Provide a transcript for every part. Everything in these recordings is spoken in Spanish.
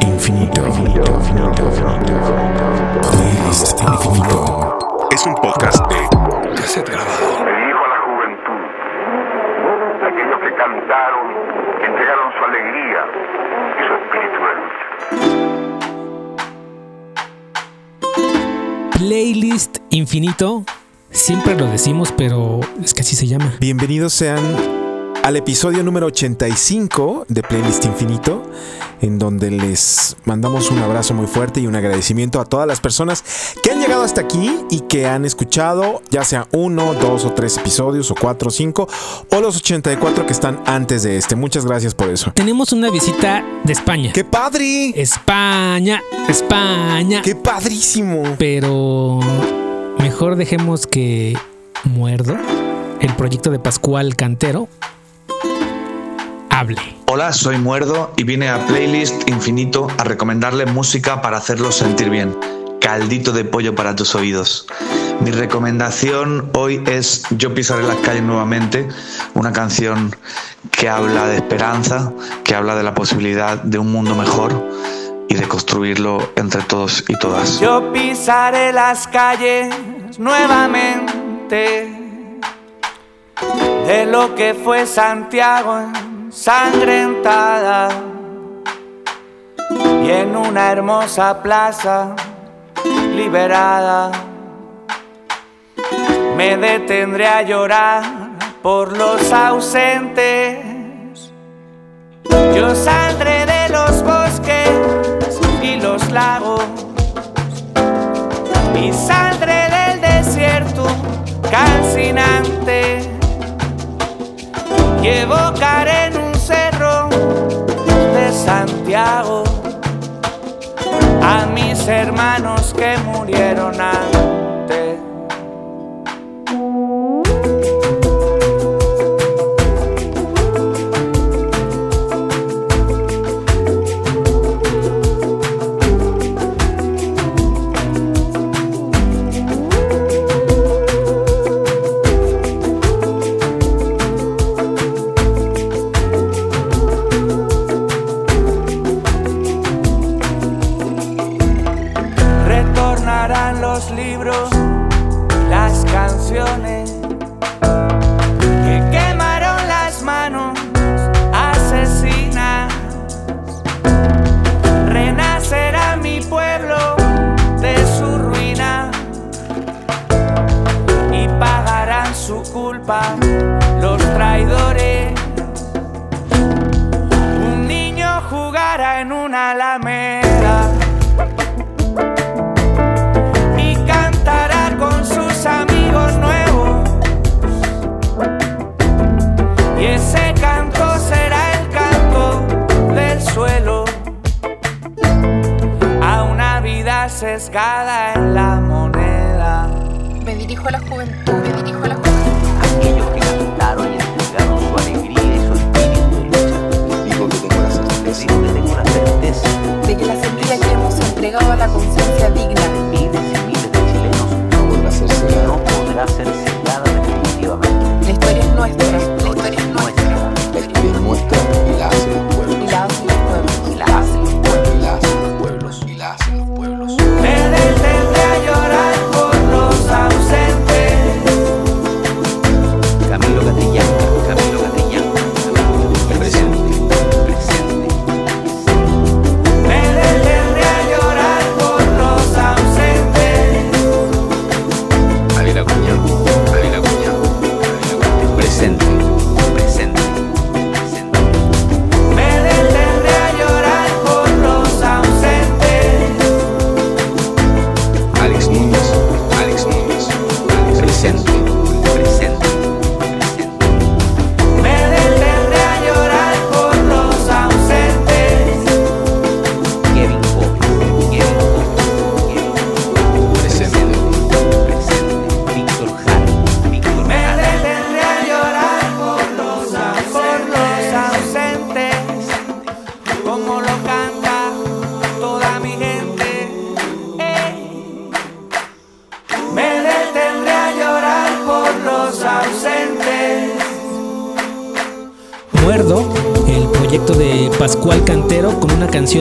infinito. Playlist infinito. Es un podcast de Cassette grabado. Me dirijo a la juventud, aquellos que cantaron, que entregaron su alegría y su espíritu de lucha. Playlist infinito. Siempre lo decimos, pero es que así se llama. Bienvenidos sean al episodio número 85 de Playlist Infinito, en donde les mandamos un abrazo muy fuerte y un agradecimiento a todas las personas que han llegado hasta aquí y que han escuchado ya sea uno, dos o tres episodios, o cuatro o cinco, o los 84 que están antes de este. Muchas gracias por eso. Tenemos una visita de España. ¡Qué padre! España, España. ¡Qué padrísimo! Pero mejor dejemos que Muerdo, el proyecto de Pascual Cantero, hable. Hola, soy Muerdo y vine a Playlist Infinito a recomendarle música para hacerlos sentir bien. Caldito de pollo para tus oídos. Mi recomendación hoy es Yo pisaré las calles nuevamente, una canción que habla de esperanza, que habla de la posibilidad de un mundo mejor y de construirlo entre todos y todas. Yo pisaré las calles nuevamente de lo que fue Santiago ensangrentada y en una hermosa plaza liberada me detendré a llorar por los ausentes. Yo saldré de los bosques y los lagos y saldré del desierto calcinante y evocaré cerro de Santiago a mis hermanos que murieron antes. Alameda. y cantará con sus amigos nuevos. Y ese canto será el canto del suelo a una vida sesgada en la moneda. Me dirijo a la juventud, De que la semilla que hemos entregado a la conciencia digna de miles y miles de chilenos no podrá ser no podrá ser definitivamente. La historia es nuestra,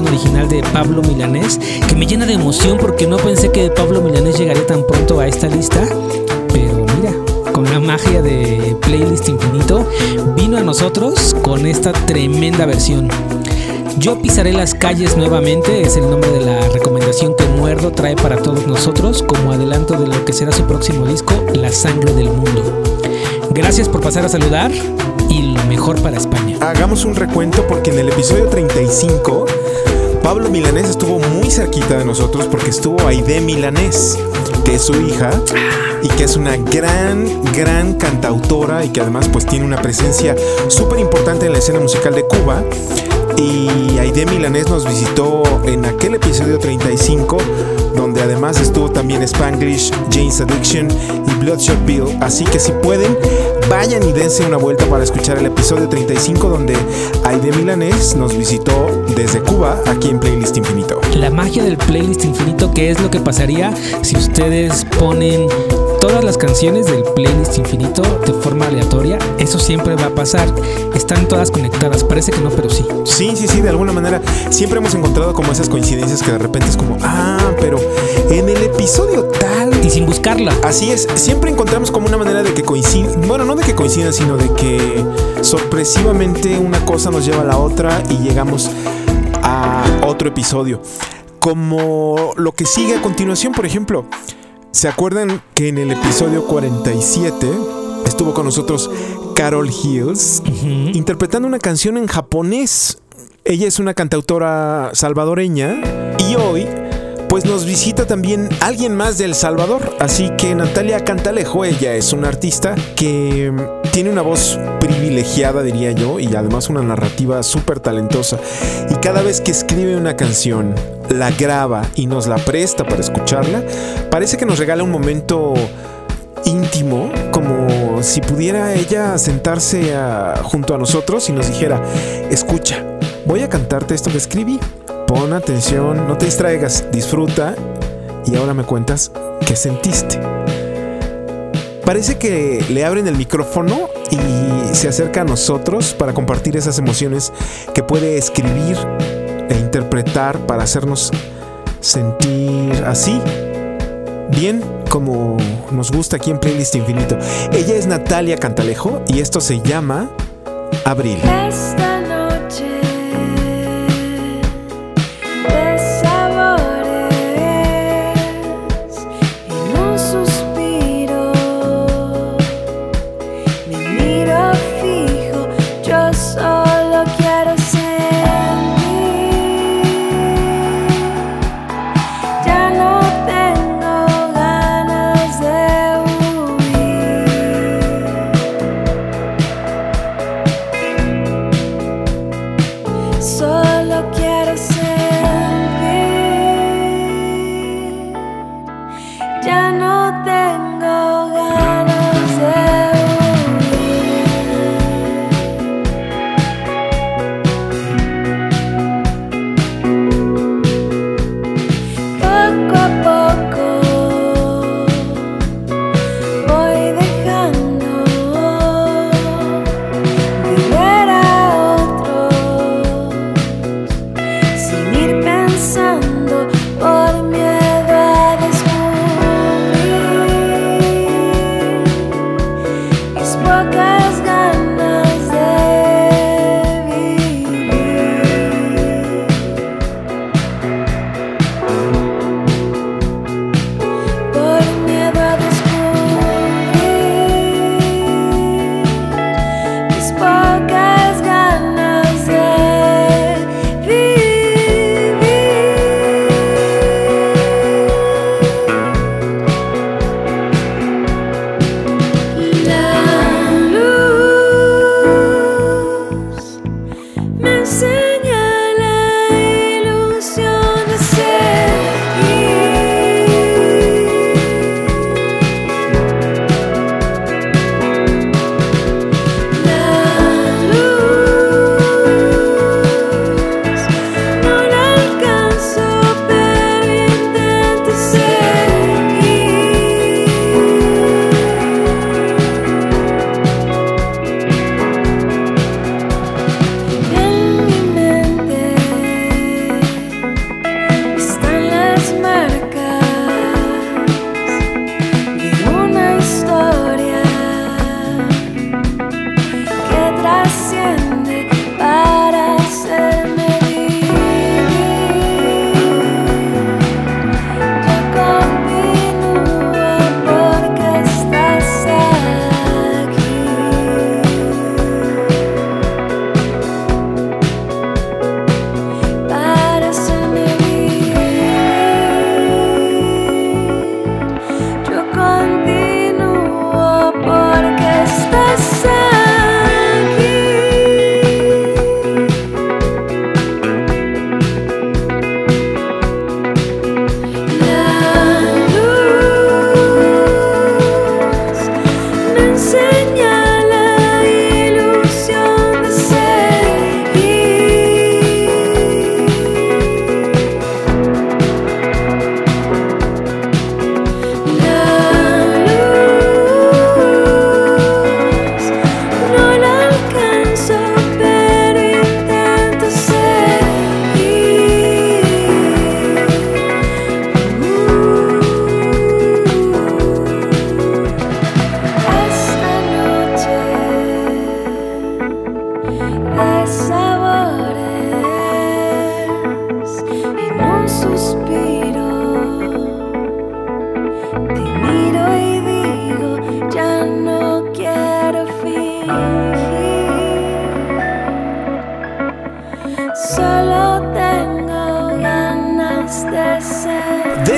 original de Pablo Milanés que me llena de emoción porque no pensé que Pablo Milanés llegaría tan pronto a esta lista, pero mira, con la magia de Playlist Infinito vino a nosotros con esta tremenda versión. Yo pisaré las calles nuevamente es el nombre de la recomendación que Muerdo trae para todos nosotros como adelanto de lo que será su próximo disco, La Sangre del Mundo. Gracias por pasar a saludar y lo mejor para España. Hagamos un recuento porque en el episodio 35 Pablo Milanés estuvo muy cerquita de nosotros porque estuvo Aide Milanés, que es su hija y que es una gran, gran cantautora y que además pues tiene una presencia súper importante en la escena musical de Cuba. Y Aide Milanés nos visitó en aquel episodio 35, donde además estuvo también Spanglish, Jane's Addiction y Bloodshot Bill. Así que si pueden, vayan y dense una vuelta para escuchar el episodio 35, donde Aide Milanés nos visitó desde Cuba aquí en Playlist Infinito. La magia del playlist infinito, que es lo que pasaría si ustedes ponen todas las canciones del playlist infinito de forma aleatoria. Eso siempre va a pasar. Están todas conectadas. Parece que no, pero sí. Sí, sí, sí, de alguna manera siempre hemos encontrado como esas coincidencias que de repente es como, ah, pero en el episodio tal. Y sin buscarla. Así es, siempre encontramos como una manera de que coinciden, bueno, no de que coincidan, sino de que sorpresivamente una cosa nos lleva a la otra y llegamos a otro episodio. Como lo que sigue a continuación, por ejemplo. ¿Se acuerdan que en el episodio 47 estuvo con nosotros Carol Hills interpretando una canción en japonés? Ella es una cantautora salvadoreña y hoy pues nos visita también alguien más de El Salvador. Así que Natalia Cantalejo, ella es una artista que mm, tiene una voz privilegiada, diría yo, y además una narrativa súper talentosa. Y cada vez que escribe una canción, la graba y nos la presta para escucharla, parece que nos regala un momento íntimo, como si pudiera ella sentarse a- junto a nosotros y nos dijera, escucha, voy a cantarte esto que escribí, pon atención, no te distraigas, disfruta y ahora me cuentas qué sentiste. Parece que le abren el micrófono y se acerca a nosotros para compartir esas emociones que puede escribir e interpretar para hacernos sentir así, bien como nos gusta aquí en Playlist Infinito. Ella es Natalia Cantalejo y esto se llama Abril.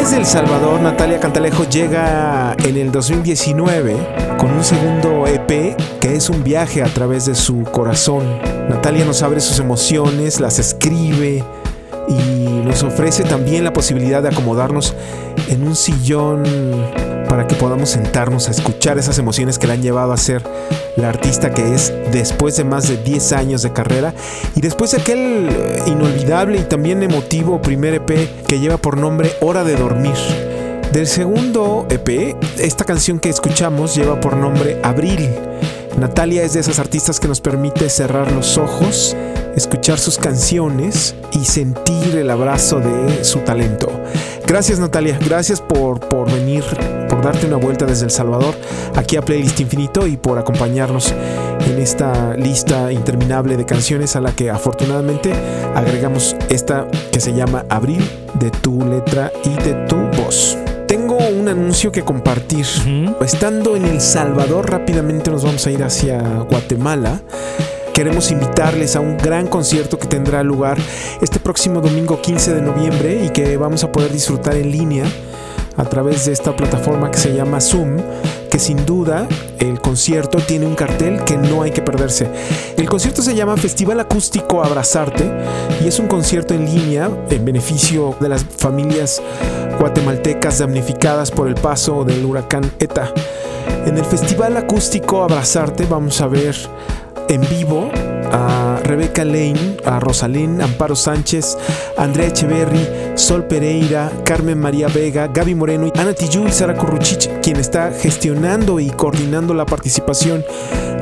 Desde El Salvador, Natalia Cantalejo llega en el 2019 con un segundo EP que es un viaje a través de su corazón. Natalia nos abre sus emociones, las escribe y nos ofrece también la posibilidad de acomodarnos en un sillón para que podamos sentarnos a escuchar esas emociones que la han llevado a ser la artista que es después de más de 10 años de carrera y después de aquel eh, inolvidable y también emotivo primer EP que lleva por nombre Hora de Dormir. Del segundo EP, esta canción que escuchamos lleva por nombre Abril. Natalia es de esas artistas que nos permite cerrar los ojos, escuchar sus canciones y sentir el abrazo de su talento. Gracias Natalia, gracias por, por venir, por darte una vuelta desde El Salvador aquí a Playlist Infinito y por acompañarnos en esta lista interminable de canciones a la que afortunadamente agregamos esta que se llama Abril de tu letra y de tu voz. Tengo un anuncio que compartir. Estando en El Salvador, rápidamente nos vamos a ir hacia Guatemala. Queremos invitarles a un gran concierto que tendrá lugar este próximo domingo 15 de noviembre y que vamos a poder disfrutar en línea a través de esta plataforma que se llama Zoom, que sin duda el concierto tiene un cartel que no hay que perderse. El concierto se llama Festival Acústico Abrazarte y es un concierto en línea en beneficio de las familias guatemaltecas damnificadas por el paso del huracán ETA. En el Festival Acústico Abrazarte vamos a ver en vivo a Rebeca Lane, a Rosalén, Amparo Sánchez, Andrea Echeverry, Sol Pereira, Carmen María Vega, Gaby Moreno, Ana Tijoux y Sara Corruchich, quien está gestionando y coordinando la participación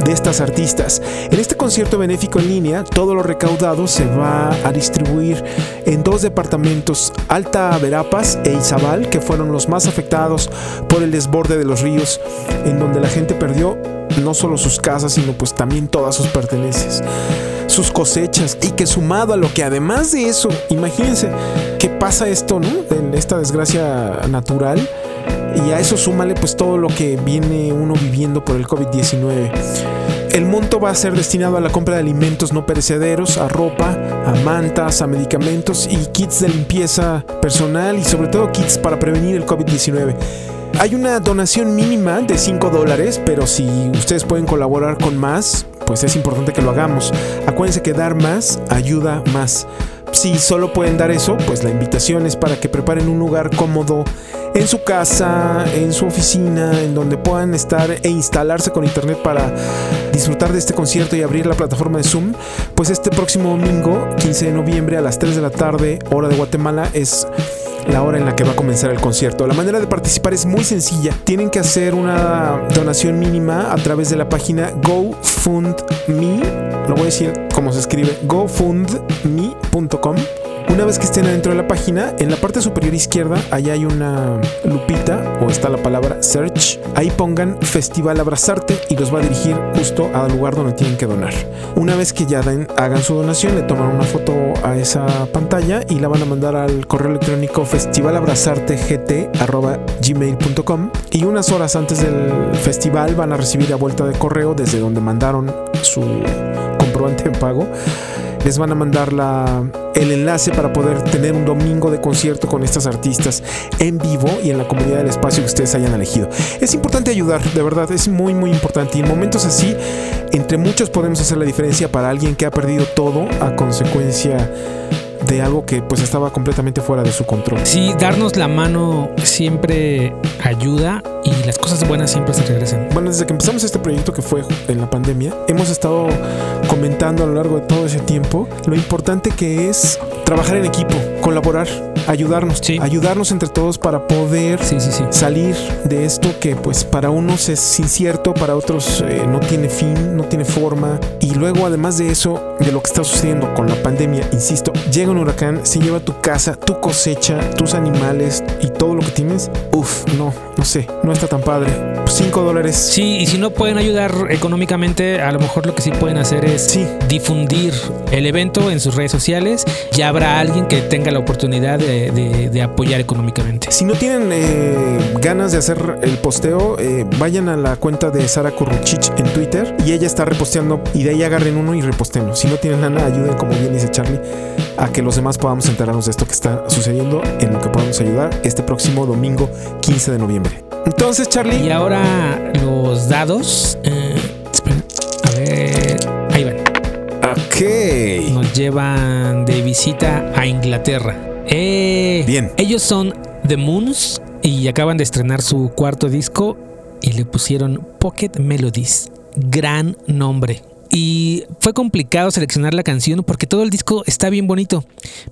de estas artistas. En este concierto benéfico en línea, todo lo recaudado se va a distribuir en dos departamentos, Alta Verapas e Izabal, que fueron los más afectados por el desborde de los ríos, en donde la gente perdió no solo sus casas, sino pues también todas sus pertenencias, sus cosechas y que sumado a lo que además de eso, imagínense que pasa esto, ¿no? Esta desgracia natural y a eso súmale pues todo lo que viene uno viviendo por el COVID-19. El monto va a ser destinado a la compra de alimentos no perecederos, a ropa, a mantas, a medicamentos y kits de limpieza personal y sobre todo kits para prevenir el COVID-19. Hay una donación mínima de 5 dólares, pero si ustedes pueden colaborar con más, pues es importante que lo hagamos. Acuérdense que dar más ayuda más. Si solo pueden dar eso, pues la invitación es para que preparen un lugar cómodo en su casa, en su oficina, en donde puedan estar e instalarse con internet para disfrutar de este concierto y abrir la plataforma de Zoom. Pues este próximo domingo, 15 de noviembre a las 3 de la tarde, hora de Guatemala, es la hora en la que va a comenzar el concierto. La manera de participar es muy sencilla. Tienen que hacer una donación mínima a través de la página GoFundMe. Lo voy a decir como se escribe: gofundme.com. Una vez que estén adentro de la página, en la parte superior izquierda, allá hay una lupita o está la palabra search. Ahí pongan Festival Abrazarte y los va a dirigir justo al lugar donde tienen que donar. Una vez que ya den, hagan su donación, le toman una foto a esa pantalla y la van a mandar al correo electrónico festivalabrazartegt.gmail.com y unas horas antes del festival van a recibir a vuelta de correo desde donde mandaron su comprobante de pago les van a mandar la, el enlace para poder tener un domingo de concierto con estas artistas en vivo y en la comunidad del espacio que ustedes hayan elegido. Es importante ayudar, de verdad, es muy muy importante. Y en momentos así, entre muchos podemos hacer la diferencia para alguien que ha perdido todo a consecuencia de algo que pues estaba completamente fuera de su control. Sí, darnos la mano siempre ayuda las cosas buenas siempre se regresan. Bueno, desde que empezamos este proyecto que fue en la pandemia, hemos estado comentando a lo largo de todo ese tiempo lo importante que es trabajar en equipo, colaborar, ayudarnos, ayudarnos entre todos para poder salir de esto que pues para unos es incierto, para otros eh, no tiene fin, no tiene forma. Y luego además de eso, de lo que está sucediendo con la pandemia, insisto, llega un huracán, se lleva tu casa, tu cosecha, tus animales y todo lo que tienes, uff, no, no sé, no está tan padre. 5 dólares. Sí, y si no pueden ayudar económicamente, a lo mejor lo que sí pueden hacer es difundir el evento en sus redes sociales. Ya habrá alguien que tenga la oportunidad de, de- de apoyar económicamente. Si no tienen eh, ganas de hacer el posteo, eh, vayan a la cuenta de Sara Kurruchich en Twitter y ella está reposteando y de ahí agarren uno y repostenlo. Si no tienen lana, ayuden, como bien dice Charlie, a que los demás podamos enterarnos de esto que está sucediendo, en lo que podamos ayudar este próximo domingo 15 de noviembre. Entonces, Charlie. Y ahora los dados. eh, espera, a ver. Ahí van. Ok. Nos llevan de visita a Inglaterra. Eh, Bien. Ellos son The Moons y acaban de estrenar su cuarto disco y le pusieron Pocket Melodies. Gran nombre. Y fue complicado seleccionar la canción porque todo el disco está bien bonito,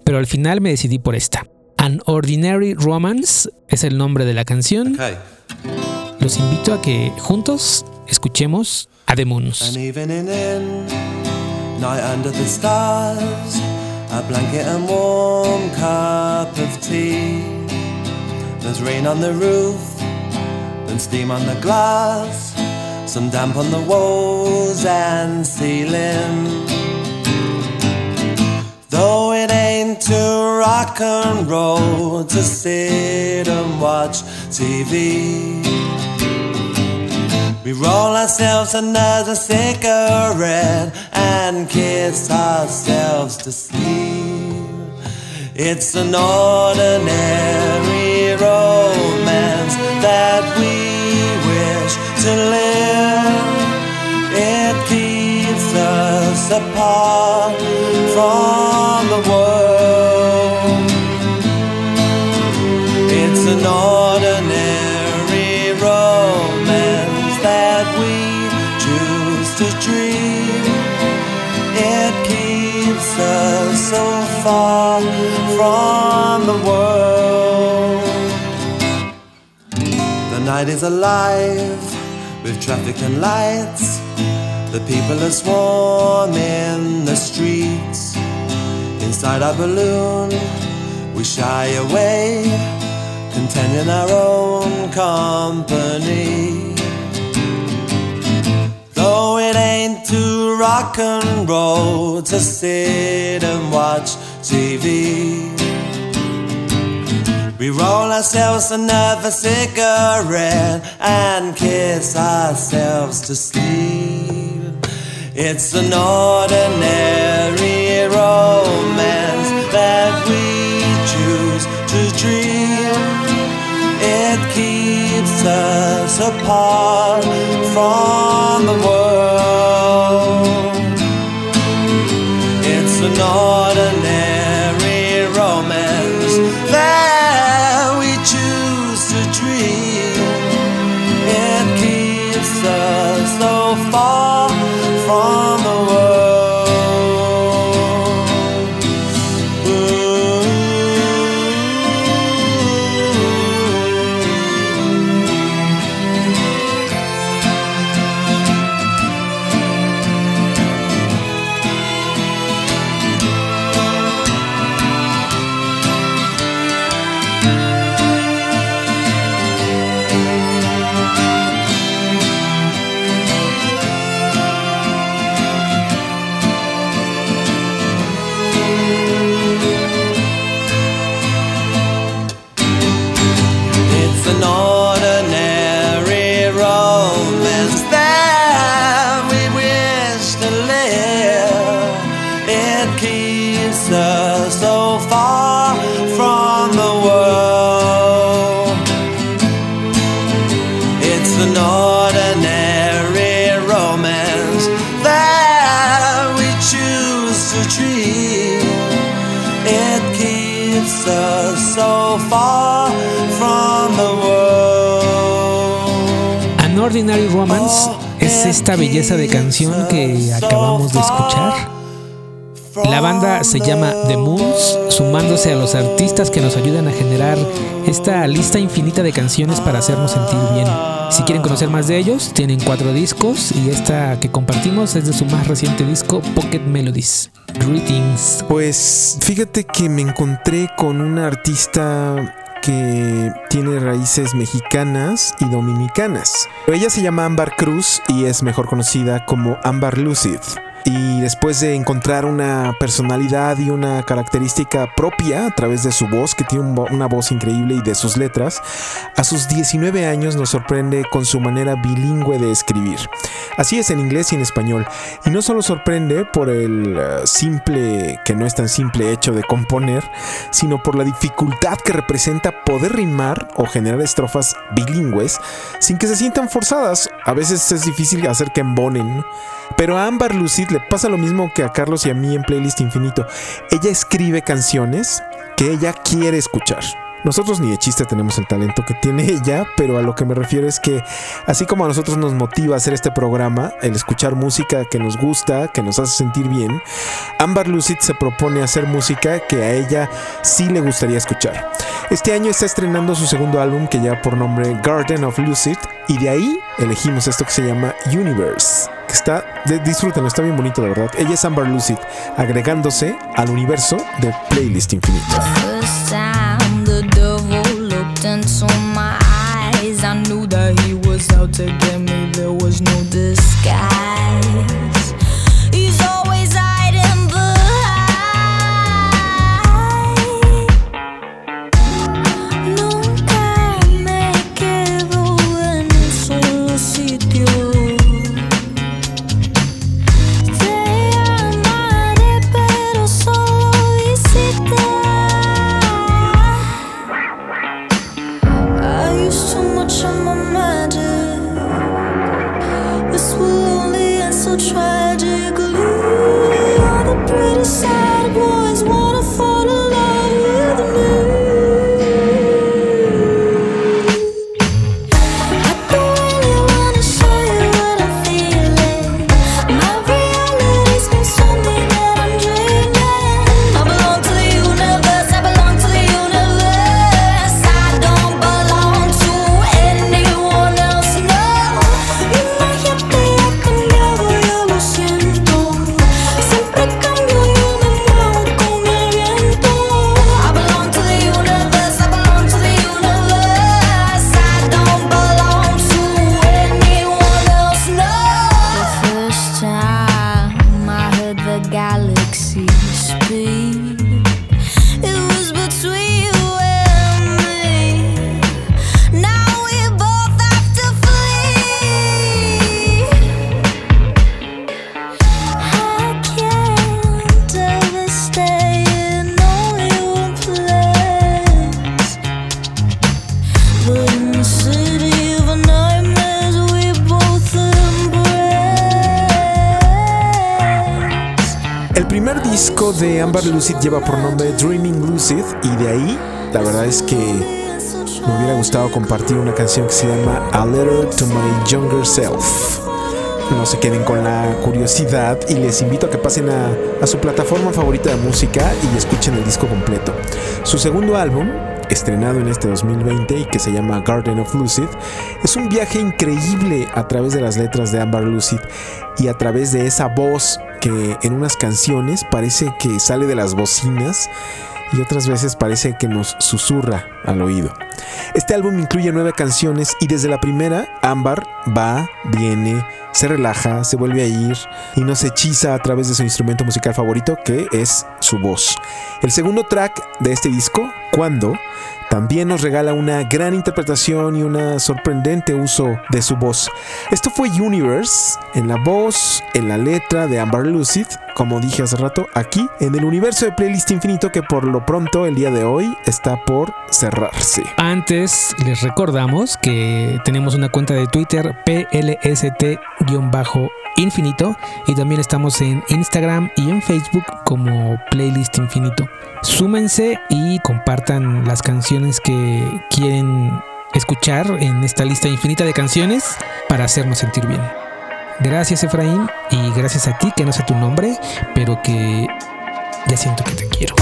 pero al final me decidí por esta. An Ordinary Romance es el nombre de la canción. Los invito a que juntos escuchemos a The Moons. Night under the stars, a blanket and warm cup of tea. There's rain on the roof, then steam on the glass, some damp on the walls and ceiling. Though it ain't to rock and roll to sit and watch TV. We roll ourselves another cigarette and kiss ourselves to sleep. It's an ordinary romance that we wish to live. It keeps us apart from far from the world. The night is alive with traffic and lights. The people are swarm in the streets. Inside our balloon, we shy away, content in our own company. Though it ain't too rock and roll to sit and watch TV. We roll ourselves another cigarette and kiss ourselves to sleep. It's an ordinary romance that we choose to dream. It keeps us apart from the world. Ordinary Romance es esta belleza de canción que acabamos de escuchar. La banda se llama The Moons, sumándose a los artistas que nos ayudan a generar esta lista infinita de canciones para hacernos sentir bien. Si quieren conocer más de ellos, tienen cuatro discos y esta que compartimos es de su más reciente disco, Pocket Melodies. Greetings. Pues fíjate que me encontré con una artista que tiene raíces mexicanas y dominicanas. Ella se llama Ámbar Cruz y es mejor conocida como Ámbar Lucid. Y después de encontrar una personalidad y una característica propia a través de su voz, que tiene una voz increíble y de sus letras, a sus 19 años nos sorprende con su manera bilingüe de escribir. Así es en inglés y en español. Y no solo sorprende por el eh, simple, que no es tan simple hecho de componer, sino por la dificultad que representa poder rimar o generar estrofas bilingües sin que se sientan forzadas. A veces es difícil hacer que embonen. Pero a Amber Lucid le pasa lo mismo que a Carlos y a mí en Playlist Infinito. Ella escribe canciones que ella quiere escuchar. Nosotros ni de chiste tenemos el talento que tiene ella, pero a lo que me refiero es que así como a nosotros nos motiva hacer este programa, el escuchar música que nos gusta, que nos hace sentir bien, Amber Lucid se propone hacer música que a ella sí le gustaría escuchar. Este año está estrenando su segundo álbum que lleva por nombre Garden of Lucid y de ahí elegimos esto que se llama Universe, que está, de, disfrútenlo, está bien bonito de verdad. Ella es Amber Lucid, agregándose al universo de Playlist Infinito. Amber Lucid lleva por nombre Dreaming Lucid y de ahí la verdad es que me hubiera gustado compartir una canción que se llama A Letter to My Younger Self. No se queden con la curiosidad y les invito a que pasen a, a su plataforma favorita de música y escuchen el disco completo. Su segundo álbum, estrenado en este 2020 y que se llama Garden of Lucid, es un viaje increíble a través de las letras de Amber Lucid y a través de esa voz que en unas canciones parece que sale de las bocinas y otras veces parece que nos susurra al oído. Este álbum incluye nueve canciones y desde la primera, Ámbar va, viene, se relaja, se vuelve a ir y nos hechiza a través de su instrumento musical favorito que es su voz. El segundo track de este disco, Cuando, también nos regala una gran interpretación y un sorprendente uso de su voz. Esto fue Universe, en la voz, en la letra de Amber Lucid, como dije hace rato, aquí en el universo de Playlist Infinito que por lo pronto el día de hoy está por cerrarse. Antes les recordamos que tenemos una cuenta de Twitter PLST-infinito y también estamos en Instagram y en Facebook como Playlist Infinito. Súmense y compartan las canciones que quieren escuchar en esta lista infinita de canciones para hacernos sentir bien. Gracias Efraín y gracias a ti que no sé tu nombre, pero que ya siento que te quiero.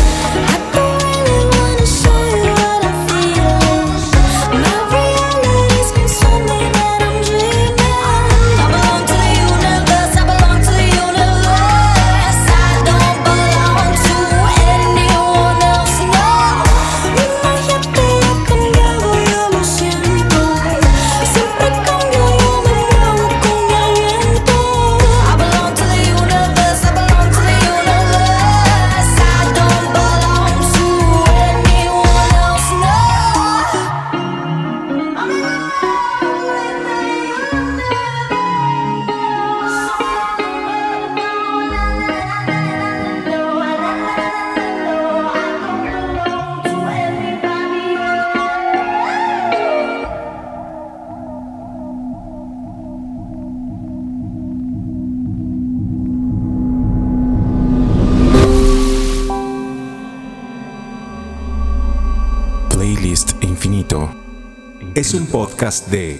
Podcast de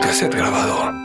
Cassette grabado.